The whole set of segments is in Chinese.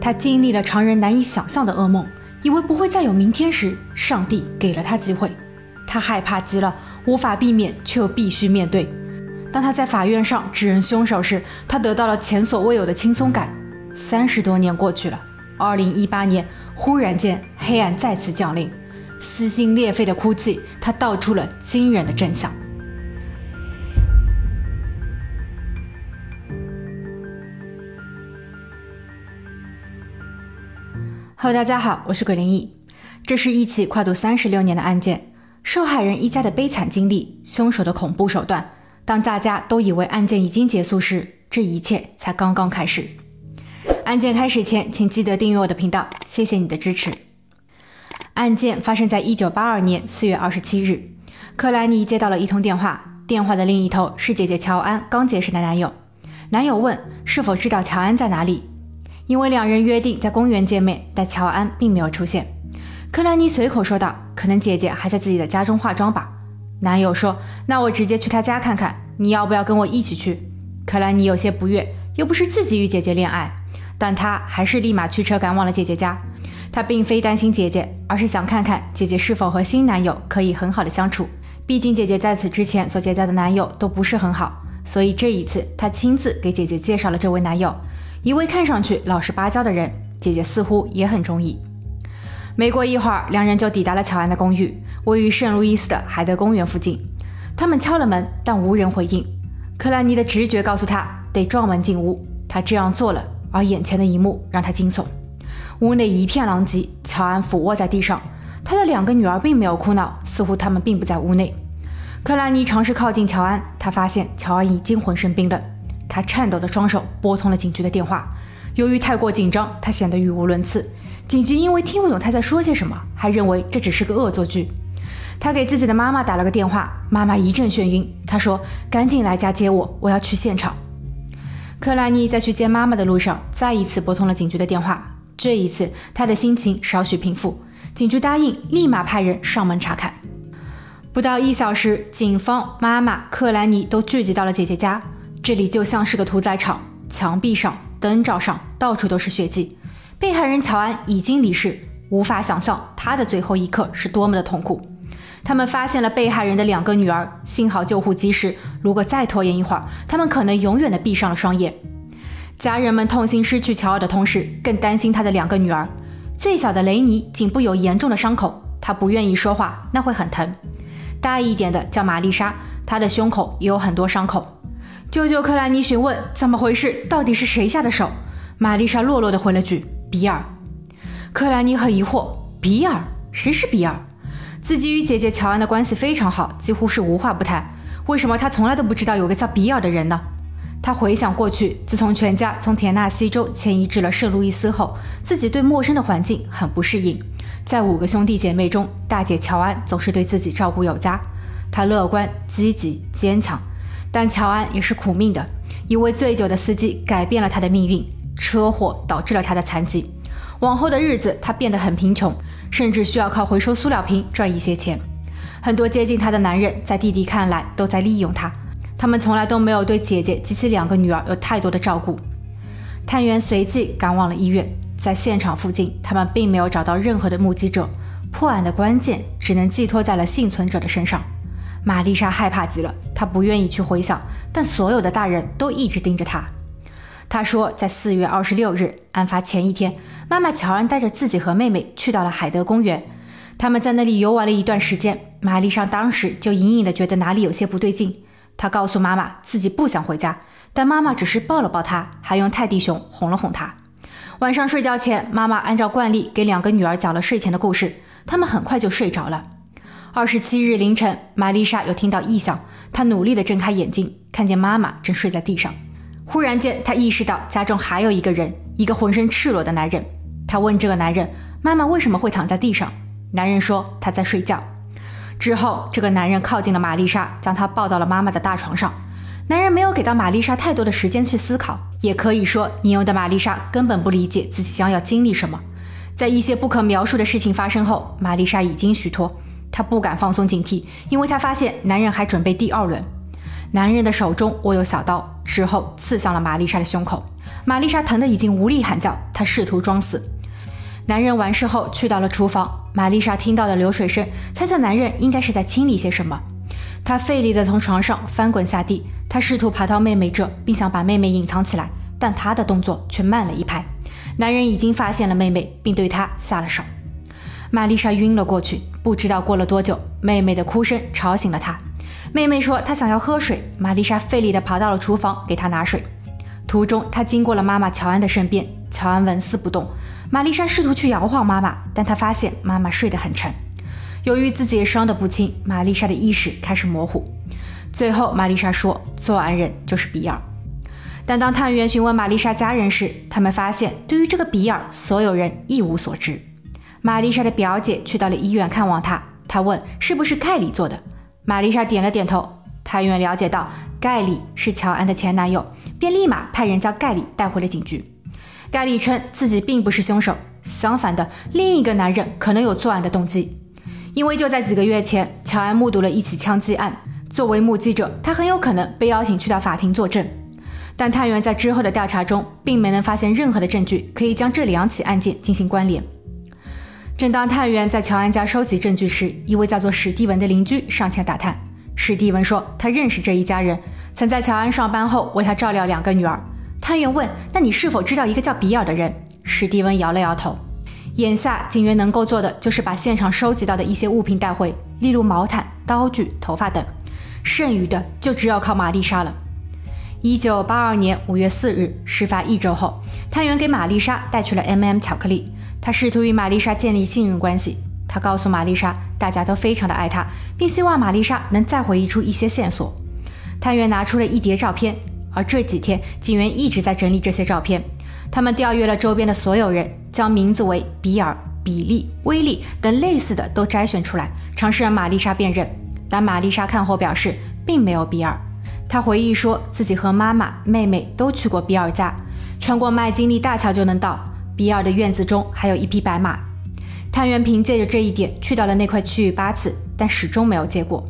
他经历了常人难以想象的噩梦，以为不会再有明天时，上帝给了他机会。他害怕极了，无法避免，却又必须面对。当他在法院上指认凶手时，他得到了前所未有的轻松感。三十多年过去了，二零一八年，忽然间，黑暗再次降临，撕心裂肺的哭泣，他道出了惊人的真相。Hello，大家好，我是鬼灵异。这是一起跨度三十六年的案件，受害人一家的悲惨经历，凶手的恐怖手段。当大家都以为案件已经结束时，这一切才刚刚开始。案件开始前，请记得订阅我的频道，谢谢你的支持。案件发生在一九八二年四月二十七日，克莱尼接到了一通电话，电话的另一头是姐姐乔安刚结识的男友。男友问是否知道乔安在哪里。因为两人约定在公园见面，但乔安并没有出现。克兰妮随口说道：“可能姐姐还在自己的家中化妆吧。”男友说：“那我直接去她家看看，你要不要跟我一起去？”克兰妮有些不悦，又不是自己与姐姐恋爱，但她还是立马驱车赶往了姐姐家。她并非担心姐姐，而是想看看姐姐是否和新男友可以很好的相处。毕竟姐姐在此之前所结交的男友都不是很好，所以这一次她亲自给姐姐介绍了这位男友。一位看上去老实巴交的人，姐姐似乎也很中意。没过一会儿，两人就抵达了乔安的公寓，位于圣路易斯的海德公园附近。他们敲了门，但无人回应。克兰尼的直觉告诉他得撞门进屋，他这样做了。而眼前的一幕让他惊悚：屋内一片狼藉，乔安俯卧在地上，他的两个女儿并没有哭闹，似乎他们并不在屋内。克兰尼尝试靠近乔安，他发现乔安已经浑身冰冷。他颤抖的双手拨通了警局的电话，由于太过紧张，他显得语无伦次。警局因为听不懂他在说些什么，还认为这只是个恶作剧。他给自己的妈妈打了个电话，妈妈一阵眩晕。他说：“赶紧来家接我，我要去现场。”克莱尼在去接妈妈的路上，再一次拨通了警局的电话。这一次，他的心情稍许平复。警局答应立马派人上门查看。不到一小时，警方、妈妈、克莱尼都聚集到了姐姐家。这里就像是个屠宰场，墙壁上、灯罩上到处都是血迹。被害人乔安已经离世，无法想象他的最后一刻是多么的痛苦。他们发现了被害人的两个女儿，幸好救护及时。如果再拖延一会儿，他们可能永远的闭上了双眼。家人们痛心失去乔尔的同时，更担心他的两个女儿。最小的雷尼颈部有严重的伤口，她不愿意说话，那会很疼。大一点的叫玛丽莎，她的胸口也有很多伤口。舅舅克兰尼询问怎么回事，到底是谁下的手？玛丽莎落落的回了句：“比尔。”克兰尼很疑惑：“比尔？谁是比尔？”自己与姐姐乔安的关系非常好，几乎是无话不谈。为什么他从来都不知道有个叫比尔的人呢？他回想过去，自从全家从田纳西州迁移至了圣路易斯后，自己对陌生的环境很不适应。在五个兄弟姐妹中，大姐乔安总是对自己照顾有加，她乐观、积极、坚强。但乔安也是苦命的，一位醉酒的司机改变了他的命运，车祸导致了他的残疾。往后的日子，他变得很贫穷，甚至需要靠回收塑料瓶赚一些钱。很多接近他的男人，在弟弟看来都在利用他，他们从来都没有对姐姐及其两个女儿有太多的照顾。探员随即赶往了医院，在现场附近，他们并没有找到任何的目击者，破案的关键只能寄托在了幸存者的身上。玛丽莎害怕极了，她不愿意去回想，但所有的大人都一直盯着她。她说，在四月二十六日案发前一天，妈妈乔安带着自己和妹妹去到了海德公园，他们在那里游玩了一段时间。玛丽莎当时就隐隐的觉得哪里有些不对劲。她告诉妈妈自己不想回家，但妈妈只是抱了抱她，还用泰迪熊哄了哄她。晚上睡觉前，妈妈按照惯例给两个女儿讲了睡前的故事，她们很快就睡着了。二十七日凌晨，玛丽莎又听到异响，她努力地睁开眼睛，看见妈妈正睡在地上。忽然间，她意识到家中还有一个人，一个浑身赤裸的男人。她问这个男人：“妈妈为什么会躺在地上？”男人说：“他在睡觉。”之后，这个男人靠近了玛丽莎，将她抱到了妈妈的大床上。男人没有给到玛丽莎太多的时间去思考，也可以说，年幼的玛丽莎根本不理解自己将要经历什么。在一些不可描述的事情发生后，玛丽莎已经虚脱。她不敢放松警惕，因为她发现男人还准备第二轮。男人的手中握有小刀，之后刺向了玛丽莎的胸口。玛丽莎疼得已经无力喊叫，她试图装死。男人完事后去到了厨房，玛丽莎听到了流水声，猜测男人应该是在清理些什么。她费力地从床上翻滚下地，她试图爬到妹妹这，并想把妹妹隐藏起来，但她的动作却慢了一拍。男人已经发现了妹妹，并对她下了手。玛丽莎晕了过去，不知道过了多久，妹妹的哭声吵醒了她。妹妹说她想要喝水，玛丽莎费力地跑到了厨房给她拿水。途中，她经过了妈妈乔安的身边，乔安纹丝不动。玛丽莎试图去摇晃妈妈，但她发现妈妈睡得很沉。由于自己伤得不轻，玛丽莎的意识开始模糊。最后，玛丽莎说，作案人就是比尔。但当探员询问玛丽莎家人时，他们发现对于这个比尔，所有人一无所知。玛丽莎的表姐去到了医院看望她，她问是不是盖里做的。玛丽莎点了点头。探员了解到盖里是乔安的前男友，便立马派人将盖里带回了警局。盖里称自己并不是凶手，相反的，另一个男人可能有作案的动机。因为就在几个月前，乔安目睹了一起枪击案，作为目击者，他很有可能被邀请去到法庭作证。但探员在之后的调查中，并没能发现任何的证据可以将这两起案件进行关联。正当探员在乔安家收集证据时，一位叫做史蒂文的邻居上前打探。史蒂文说，他认识这一家人，曾在乔安上班后为他照料两个女儿。探员问：“那你是否知道一个叫比尔的人？”史蒂文摇了摇头。眼下，警员能够做的就是把现场收集到的一些物品带回，例如毛毯、刀具、头发等。剩余的就只有靠玛丽莎了。一九八二年五月四日，事发一周后，探员给玛丽莎带去了 M&M 巧克力。他试图与玛丽莎建立信任关系。他告诉玛丽莎，大家都非常的爱她，并希望玛丽莎能再回忆出一些线索。探员拿出了一叠照片。而这几天，警员一直在整理这些照片。他们调阅了周边的所有人，将名字为比尔、比利、威利等类似的都摘选出来，尝试让玛丽莎辨认。但玛丽莎看后表示，并没有比尔。她回忆说自己和妈妈、妹妹都去过比尔家，穿过麦金利大桥就能到。比尔的院子中还有一匹白马。探员凭借着这一点去到了那块区域八次，但始终没有结果。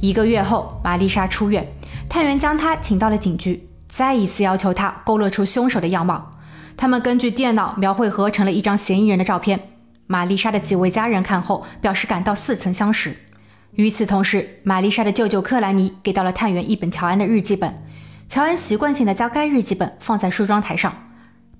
一个月后，玛丽莎出院。探员将她请到了警局，再一次要求她勾勒出凶手的样貌。他们根据电脑描绘合成了一张嫌疑人的照片。玛丽莎的几位家人看后表示感到似曾相识。与此同时，玛丽莎的舅舅克兰尼给到了探员一本乔安的日记本。乔安习惯性的将该日记本放在梳妆台上。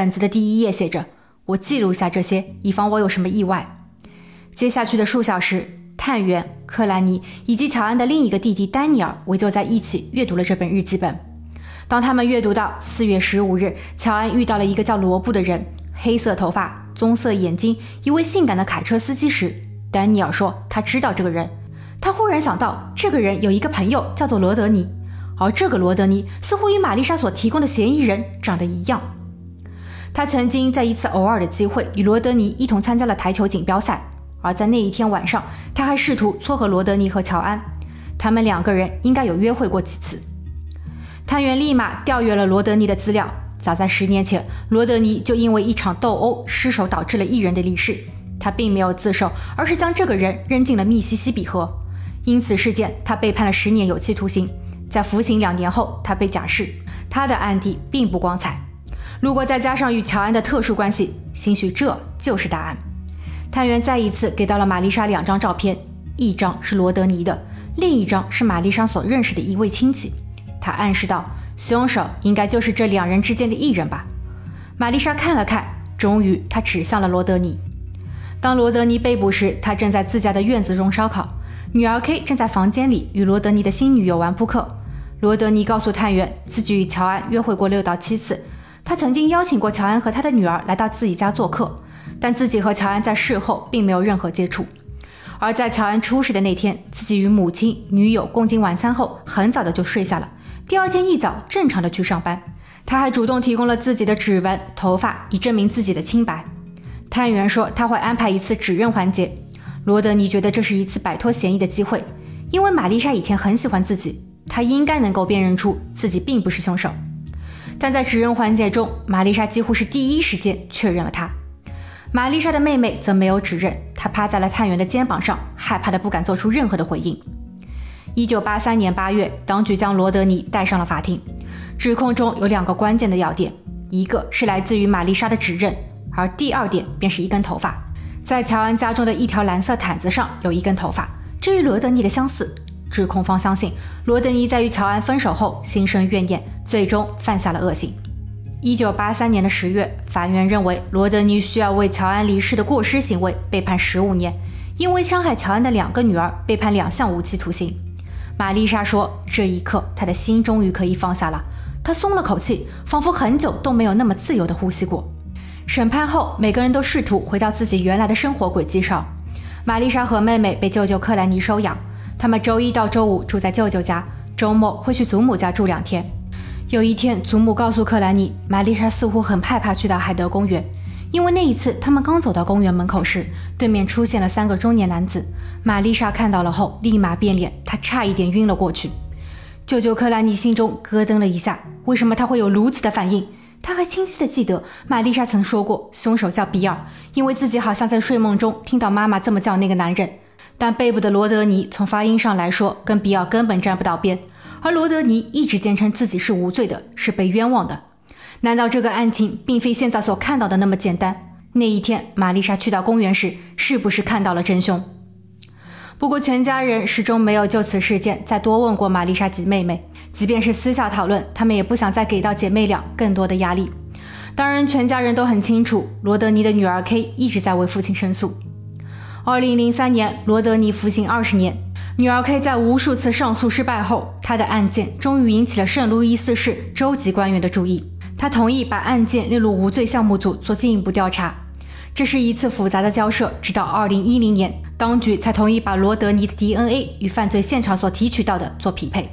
本子的第一页写着：“我记录下这些，以防我有什么意外。”接下去的数小时。探员克兰尼以及乔安的另一个弟弟丹尼尔围坐在一起阅读了这本日记本。当他们阅读到四月十五日，乔安遇到了一个叫罗布的人，黑色头发、棕色眼睛，一位性感的卡车司机时，丹尼尔说他知道这个人。他忽然想到，这个人有一个朋友叫做罗德尼，而这个罗德尼似乎与玛丽莎所提供的嫌疑人长得一样。他曾经在一次偶尔的机会与罗德尼一同参加了台球锦标赛。而在那一天晚上，他还试图撮合罗德尼和乔安，他们两个人应该有约会过几次。探员立马调阅了罗德尼的资料，早在十年前，罗德尼就因为一场斗殴失手导致了一人的离世。他并没有自首，而是将这个人扔进了密西西比河。因此事件，他被判了十年有期徒刑。在服刑两年后，他被假释。他的案底并不光彩。如果再加上与乔安的特殊关系，兴许这就是答案。探员再一次给到了玛丽莎两张照片，一张是罗德尼的，另一张是玛丽莎所认识的一位亲戚。他暗示道，凶手应该就是这两人之间的一人吧。玛丽莎看了看，终于她指向了罗德尼。当罗德尼被捕时，他正在自家的院子中烧烤，女儿 K 正在房间里与罗德尼的新女友玩扑克。罗德尼告诉探员，自己与乔安约会过六到七次，他曾经邀请过乔安和他的女儿来到自己家做客。但自己和乔安在事后并没有任何接触，而在乔安出事的那天，自己与母亲、女友共进晚餐后，很早的就睡下了。第二天一早，正常的去上班。他还主动提供了自己的指纹、头发，以证明自己的清白。探员说他会安排一次指认环节。罗德尼觉得这是一次摆脱嫌疑的机会，因为玛丽莎以前很喜欢自己，他应该能够辨认出自己并不是凶手。但在指认环节中，玛丽莎几乎是第一时间确认了他。玛丽莎的妹妹则没有指认，她趴在了探员的肩膀上，害怕的不敢做出任何的回应。一九八三年八月，当局将罗德尼带上了法庭，指控中有两个关键的要点：一个是来自于玛丽莎的指认，而第二点便是一根头发，在乔安家中的一条蓝色毯子上有一根头发，这与罗德尼的相似。指控方相信罗德尼在与乔安分手后心生怨念，最终犯下了恶行。一九八三年的十月，法院认为罗德尼需要为乔安离世的过失行为被判十五年，因为伤害乔安的两个女儿被判两项无期徒刑。玛丽莎说：“这一刻，她的心终于可以放下了，她松了口气，仿佛很久都没有那么自由地呼吸过。”审判后，每个人都试图回到自己原来的生活轨迹上。玛丽莎和妹妹被舅舅克莱尼收养，他们周一到周五住在舅舅家，周末会去祖母家住两天。有一天，祖母告诉克兰妮，玛丽莎似乎很害怕去到海德公园，因为那一次他们刚走到公园门口时，对面出现了三个中年男子。玛丽莎看到了后，立马变脸，她差一点晕了过去。舅舅克兰妮心中咯噔了一下，为什么他会有如此的反应？他还清晰的记得玛丽莎曾说过，凶手叫比尔，因为自己好像在睡梦中听到妈妈这么叫那个男人。但背部的罗德尼从发音上来说，跟比尔根本沾不到边。而罗德尼一直坚称自己是无罪的，是被冤枉的。难道这个案情并非现在所看到的那么简单？那一天，玛丽莎去到公园时，是不是看到了真凶？不过，全家人始终没有就此事件再多问过玛丽莎及妹妹。即便是私下讨论，他们也不想再给到姐妹俩更多的压力。当然，全家人都很清楚，罗德尼的女儿 K 一直在为父亲申诉。二零零三年，罗德尼服刑二十年。女儿 K 在无数次上诉失败后，她的案件终于引起了圣路易斯市州级官员的注意。他同意把案件列入无罪项目组做进一步调查。这是一次复杂的交涉，直到2010年，当局才同意把罗德尼的 DNA 与犯罪现场所提取到的做匹配。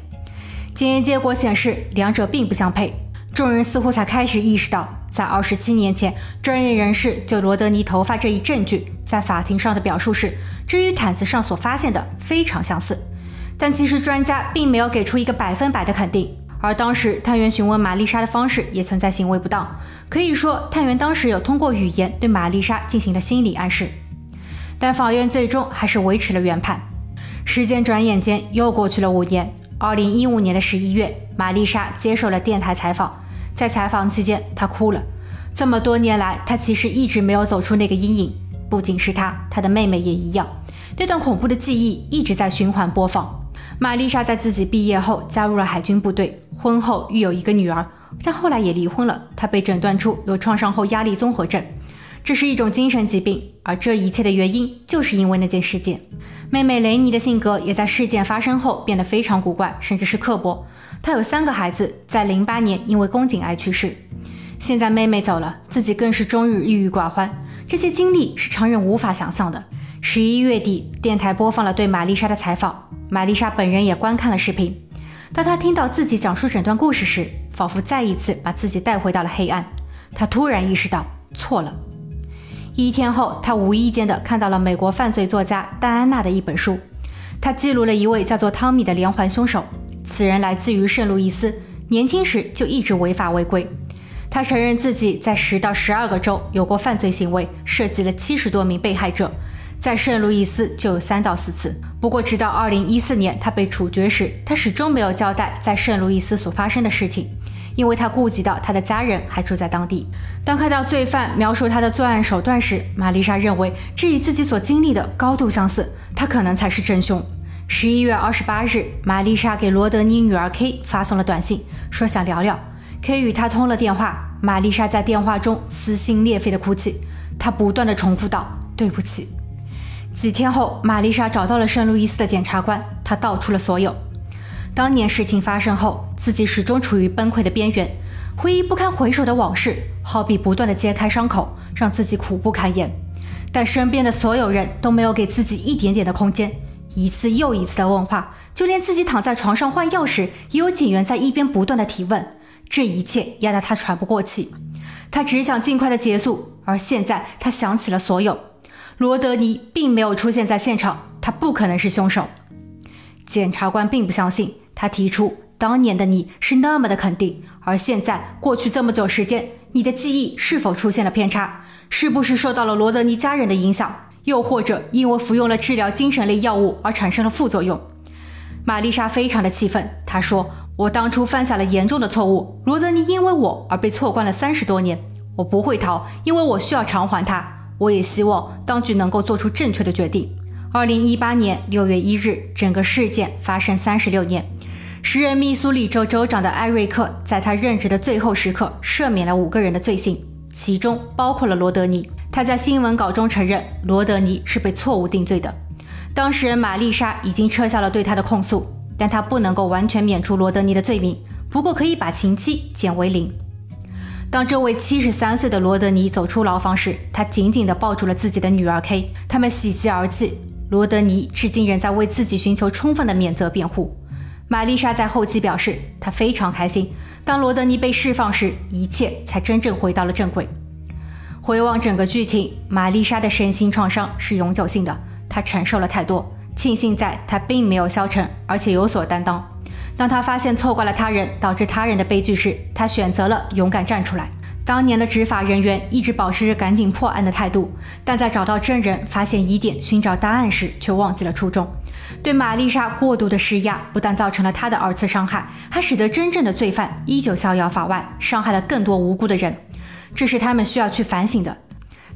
检验结果显示，两者并不相配。众人似乎才开始意识到，在27年前，专业人士就罗德尼头发这一证据在法庭上的表述是。这与毯子上所发现的非常相似，但其实专家并没有给出一个百分百的肯定。而当时探员询问玛丽莎的方式也存在行为不当，可以说探员当时有通过语言对玛丽莎进行了心理暗示。但法院最终还是维持了原判。时间转眼间又过去了五年，二零一五年的十一月，玛丽莎接受了电台采访，在采访期间，她哭了。这么多年来，她其实一直没有走出那个阴影。不仅是她，她的妹妹也一样。那段恐怖的记忆一直在循环播放。玛丽莎在自己毕业后加入了海军部队，婚后育有一个女儿，但后来也离婚了。她被诊断出有创伤后压力综合症，这是一种精神疾病。而这一切的原因就是因为那件事件。妹妹雷尼的性格也在事件发生后变得非常古怪，甚至是刻薄。她有三个孩子，在零八年因为宫颈癌去世。现在妹妹走了，自己更是终日郁郁寡欢。这些经历是常人无法想象的。十一月底，电台播放了对玛丽莎的采访，玛丽莎本人也观看了视频。当她听到自己讲述整段故事时，仿佛再一次把自己带回到了黑暗。她突然意识到错了。一天后，他无意间的看到了美国犯罪作家戴安娜的一本书，她记录了一位叫做汤米的连环凶手。此人来自于圣路易斯，年轻时就一直违法违规。他承认自己在十到十二个州有过犯罪行为，涉及了七十多名被害者，在圣路易斯就有三到四次。不过，直到二零一四年他被处决时，他始终没有交代在圣路易斯所发生的事情，因为他顾及到他的家人还住在当地。当看到罪犯描述他的作案手段时，玛丽莎认为这与自己所经历的高度相似，他可能才是真凶。十一月二十八日，玛丽莎给罗德尼女儿 K 发送了短信，说想聊聊。K 与他通了电话，玛丽莎在电话中撕心裂肺的哭泣，她不断的重复道：“对不起。”几天后，玛丽莎找到了圣路易斯的检察官，她道出了所有。当年事情发生后，自己始终处于崩溃的边缘，回忆不堪回首的往事，好比不断的揭开伤口，让自己苦不堪言。但身边的所有人都没有给自己一点点的空间，一次又一次的问话，就连自己躺在床上换药时，也有警员在一边不断的提问。这一切压得他喘不过气，他只想尽快的结束。而现在，他想起了所有。罗德尼并没有出现在现场，他不可能是凶手。检察官并不相信，他提出当年的你是那么的肯定，而现在过去这么久时间，你的记忆是否出现了偏差？是不是受到了罗德尼家人的影响？又或者因为服用了治疗精神类药物而产生了副作用？玛丽莎非常的气愤，她说。我当初犯下了严重的错误，罗德尼因为我而被错关了三十多年。我不会逃，因为我需要偿还他。我也希望当局能够做出正确的决定。二零一八年六月一日，整个事件发生三十六年。时任密苏里州州长的艾瑞克，在他任职的最后时刻赦免了五个人的罪行，其中包括了罗德尼。他在新闻稿中承认，罗德尼是被错误定罪的。当事人玛丽莎已经撤销了对他的控诉。但他不能够完全免除罗德尼的罪名，不过可以把刑期减为零。当这位七十三岁的罗德尼走出牢房时，他紧紧地抱住了自己的女儿 K，他们喜极而泣。罗德尼至今仍在为自己寻求充分的免责辩护。玛丽莎在后期表示，她非常开心，当罗德尼被释放时，一切才真正回到了正轨。回望整个剧情，玛丽莎的身心创伤是永久性的，她承受了太多。庆幸在她并没有消沉，而且有所担当。当她发现错怪了他人，导致他人的悲剧时，她选择了勇敢站出来。当年的执法人员一直保持着赶紧破案的态度，但在找到证人、发现疑点、寻找答案时，却忘记了初衷。对玛丽莎过度的施压，不但造成了她的二次伤害，还使得真正的罪犯依旧逍遥法外，伤害了更多无辜的人。这是他们需要去反省的。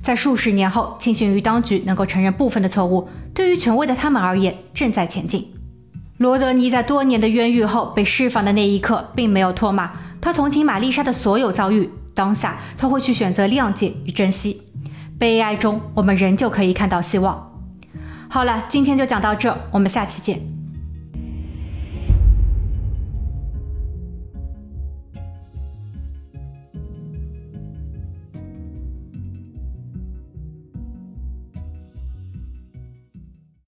在数十年后，庆幸于当局能够承认部分的错误，对于权威的他们而言，正在前进。罗德尼在多年的冤狱后被释放的那一刻，并没有唾骂，他同情玛丽莎的所有遭遇。当下，他会去选择谅解与珍惜。悲哀中，我们仍旧可以看到希望。好了，今天就讲到这，我们下期见。